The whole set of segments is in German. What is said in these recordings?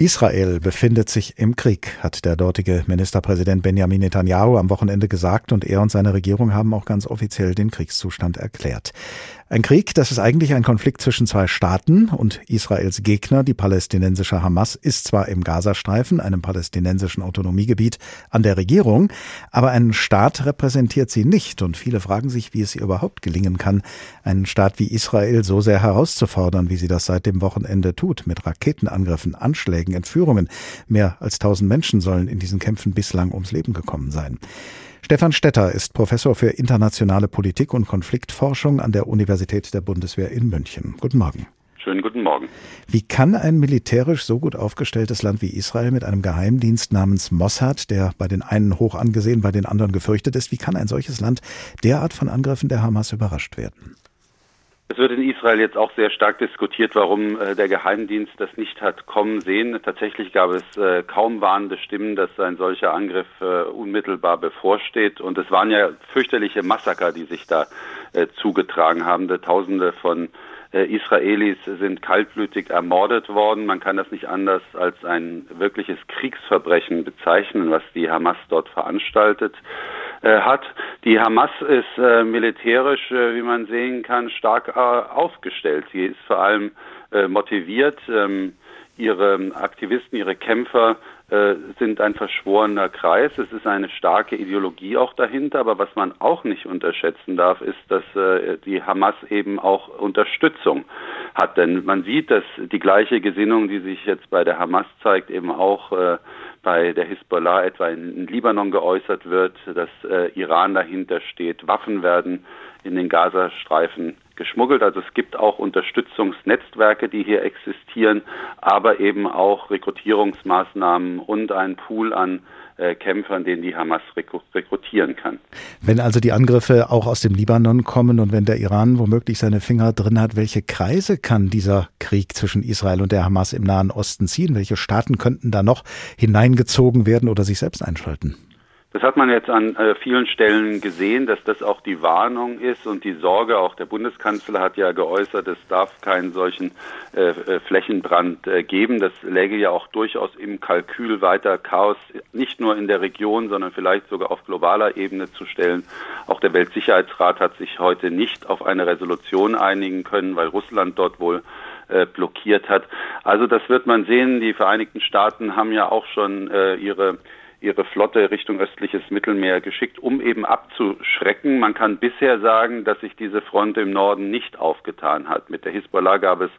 Israel befindet sich im Krieg, hat der dortige Ministerpräsident Benjamin Netanyahu am Wochenende gesagt und er und seine Regierung haben auch ganz offiziell den Kriegszustand erklärt. Ein Krieg, das ist eigentlich ein Konflikt zwischen zwei Staaten und Israels Gegner, die palästinensische Hamas, ist zwar im Gazastreifen, einem palästinensischen Autonomiegebiet, an der Regierung, aber einen Staat repräsentiert sie nicht und viele fragen sich, wie es ihr überhaupt gelingen kann, einen Staat wie Israel so sehr herauszufordern, wie sie das seit dem Wochenende tut, mit Raketenangriffen, Anschlägen, Entführungen. Mehr als tausend Menschen sollen in diesen Kämpfen bislang ums Leben gekommen sein. Stefan Stetter ist Professor für internationale Politik und Konfliktforschung an der Universität der Bundeswehr in München. Guten Morgen. Schönen guten Morgen. Wie kann ein militärisch so gut aufgestelltes Land wie Israel mit einem Geheimdienst namens Mossad, der bei den einen hoch angesehen, bei den anderen gefürchtet ist, wie kann ein solches Land derart von Angriffen der Hamas überrascht werden? Es wird in Israel jetzt auch sehr stark diskutiert, warum äh, der Geheimdienst das nicht hat kommen sehen. Tatsächlich gab es äh, kaum warnende Stimmen, dass ein solcher Angriff äh, unmittelbar bevorsteht. Und es waren ja fürchterliche Massaker, die sich da zugetragen haben. Tausende von Israelis sind kaltblütig ermordet worden. Man kann das nicht anders als ein wirkliches Kriegsverbrechen bezeichnen, was die Hamas dort veranstaltet. Äh, hat. Die Hamas ist äh, militärisch, äh, wie man sehen kann, stark aufgestellt. Sie ist vor allem motiviert. Ähm, ihre Aktivisten, ihre Kämpfer sind ein verschworener Kreis. Es ist eine starke Ideologie auch dahinter. Aber was man auch nicht unterschätzen darf, ist, dass die Hamas eben auch Unterstützung hat. Denn man sieht, dass die gleiche Gesinnung, die sich jetzt bei der Hamas zeigt, eben auch bei der Hisbollah etwa in, Libanon geäußert wird, dass äh, Iran dahinter steht. Waffen werden in den Gazastreifen geschmuggelt. Also es gibt auch Unterstützungsnetzwerke, die hier existieren, aber eben auch Rekrutierungsmaßnahmen und ein Pool an äh, Kämpfern, den die Hamas rekrutieren kann. Wenn also die Angriffe auch aus dem Libanon kommen und wenn der Iran womöglich seine Finger drin hat, welche Kreise kann dieser Krieg zwischen Israel und der Hamas im Nahen Osten ziehen? Welche Staaten könnten da noch hineingezogen werden oder sich selbst einschalten? Das hat man jetzt an äh, vielen Stellen gesehen, dass das auch die Warnung ist und die Sorge. Auch der Bundeskanzler hat ja geäußert, es darf keinen solchen äh, äh, Flächenbrand äh, geben. Das läge ja auch durchaus im Kalkül weiter Chaos nicht nur in der Region, sondern vielleicht sogar auf globaler Ebene zu stellen. Auch der Weltsicherheitsrat hat sich heute nicht auf eine Resolution einigen können, weil Russland dort wohl äh, blockiert hat. Also das wird man sehen. Die Vereinigten Staaten haben ja auch schon äh, ihre ihre Flotte Richtung östliches Mittelmeer geschickt, um eben abzuschrecken. Man kann bisher sagen, dass sich diese Front im Norden nicht aufgetan hat. Mit der Hisbollah gab es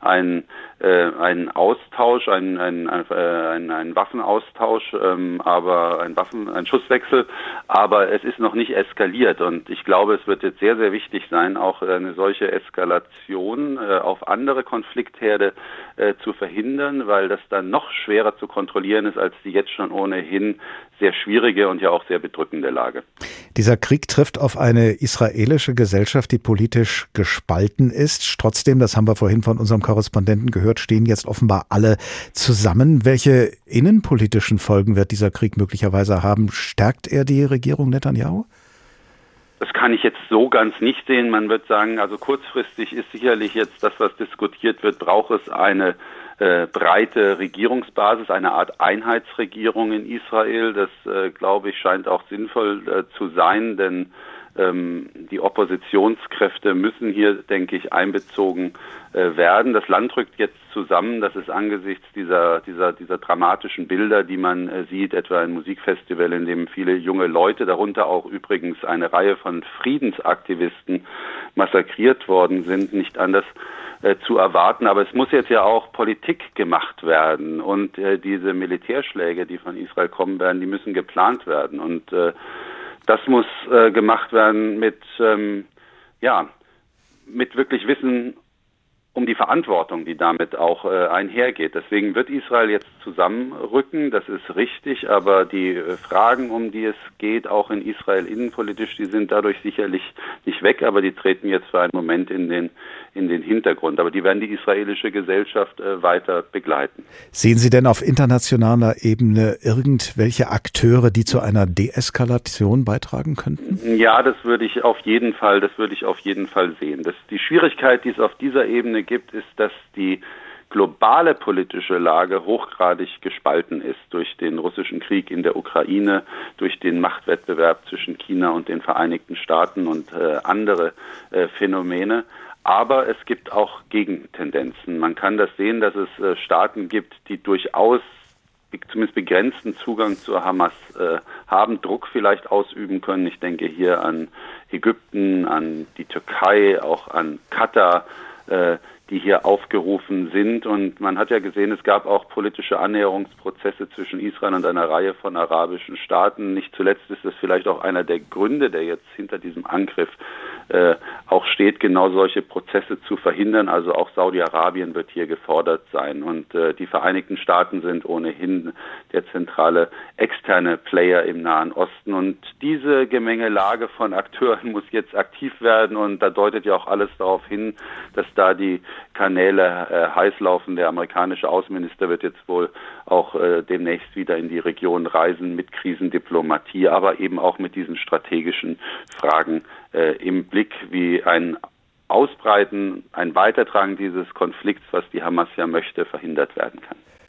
einen, äh, einen Austausch, einen, einen, äh, einen, einen Waffenaustausch, ähm, aber ein Waffen, ein Schusswechsel, aber es ist noch nicht eskaliert und ich glaube, es wird jetzt sehr, sehr wichtig sein, auch eine solche Eskalation äh, auf andere Konfliktherde äh, zu verhindern, weil das dann noch schwerer zu kontrollieren ist als die jetzt schon ohnehin sehr schwierige und ja auch sehr bedrückende Lage. Dieser Krieg trifft auf eine israelische Gesellschaft, die politisch gespalten ist. Trotzdem, das haben wir vorhin von unserem Korrespondenten gehört, stehen jetzt offenbar alle zusammen. Welche innenpolitischen Folgen wird dieser Krieg möglicherweise haben? Stärkt er die Regierung Netanyahu? Das kann ich jetzt so ganz nicht sehen. Man wird sagen, also kurzfristig ist sicherlich jetzt das, was diskutiert wird, braucht es eine äh, breite Regierungsbasis, eine Art Einheitsregierung in Israel. Das, äh, glaube ich, scheint auch sinnvoll äh, zu sein, denn die Oppositionskräfte müssen hier, denke ich, einbezogen äh, werden. Das Land rückt jetzt zusammen. Das ist angesichts dieser, dieser, dieser dramatischen Bilder, die man äh, sieht, etwa ein Musikfestival, in dem viele junge Leute, darunter auch übrigens eine Reihe von Friedensaktivisten massakriert worden sind, nicht anders äh, zu erwarten. Aber es muss jetzt ja auch Politik gemacht werden und äh, diese Militärschläge, die von Israel kommen werden, die müssen geplant werden und äh, das muss äh, gemacht werden mit ähm, ja mit wirklich Wissen um die Verantwortung, die damit auch äh, einhergeht. Deswegen wird Israel jetzt zusammenrücken, das ist richtig, aber die äh, Fragen, um die es geht, auch in Israel innenpolitisch, die sind dadurch sicherlich nicht weg, aber die treten jetzt für einen Moment in den, in den Hintergrund. Aber die werden die israelische Gesellschaft äh, weiter begleiten. Sehen Sie denn auf internationaler Ebene irgendwelche Akteure, die zu einer Deeskalation beitragen könnten? Ja, das würde ich auf jeden Fall, das würde ich auf jeden Fall sehen. Das, die Schwierigkeit, die es auf dieser Ebene gibt, ist, dass die globale politische Lage hochgradig gespalten ist durch den russischen Krieg in der Ukraine, durch den Machtwettbewerb zwischen China und den Vereinigten Staaten und äh, andere äh, Phänomene. Aber es gibt auch Gegentendenzen. Man kann das sehen, dass es äh, Staaten gibt, die durchaus zumindest begrenzten Zugang zur Hamas äh, haben, Druck vielleicht ausüben können. Ich denke hier an Ägypten, an die Türkei, auch an Katar, äh, die hier aufgerufen sind. Und man hat ja gesehen, es gab auch politische Annäherungsprozesse zwischen Israel und einer Reihe von arabischen Staaten. Nicht zuletzt ist das vielleicht auch einer der Gründe, der jetzt hinter diesem Angriff äh, auch steht, genau solche Prozesse zu verhindern. Also auch Saudi-Arabien wird hier gefordert sein. Und äh, die Vereinigten Staaten sind ohnehin der zentrale externe Player im Nahen Osten. Und diese Gemengelage von Akteuren muss jetzt aktiv werden. Und da deutet ja auch alles darauf hin, dass da die Kanäle äh, heiß laufen. Der amerikanische Außenminister wird jetzt wohl auch äh, demnächst wieder in die Region reisen mit Krisendiplomatie, aber eben auch mit diesen strategischen Fragen äh, im Blick, wie ein Ausbreiten, ein Weitertragen dieses Konflikts, was die Hamas ja möchte, verhindert werden kann.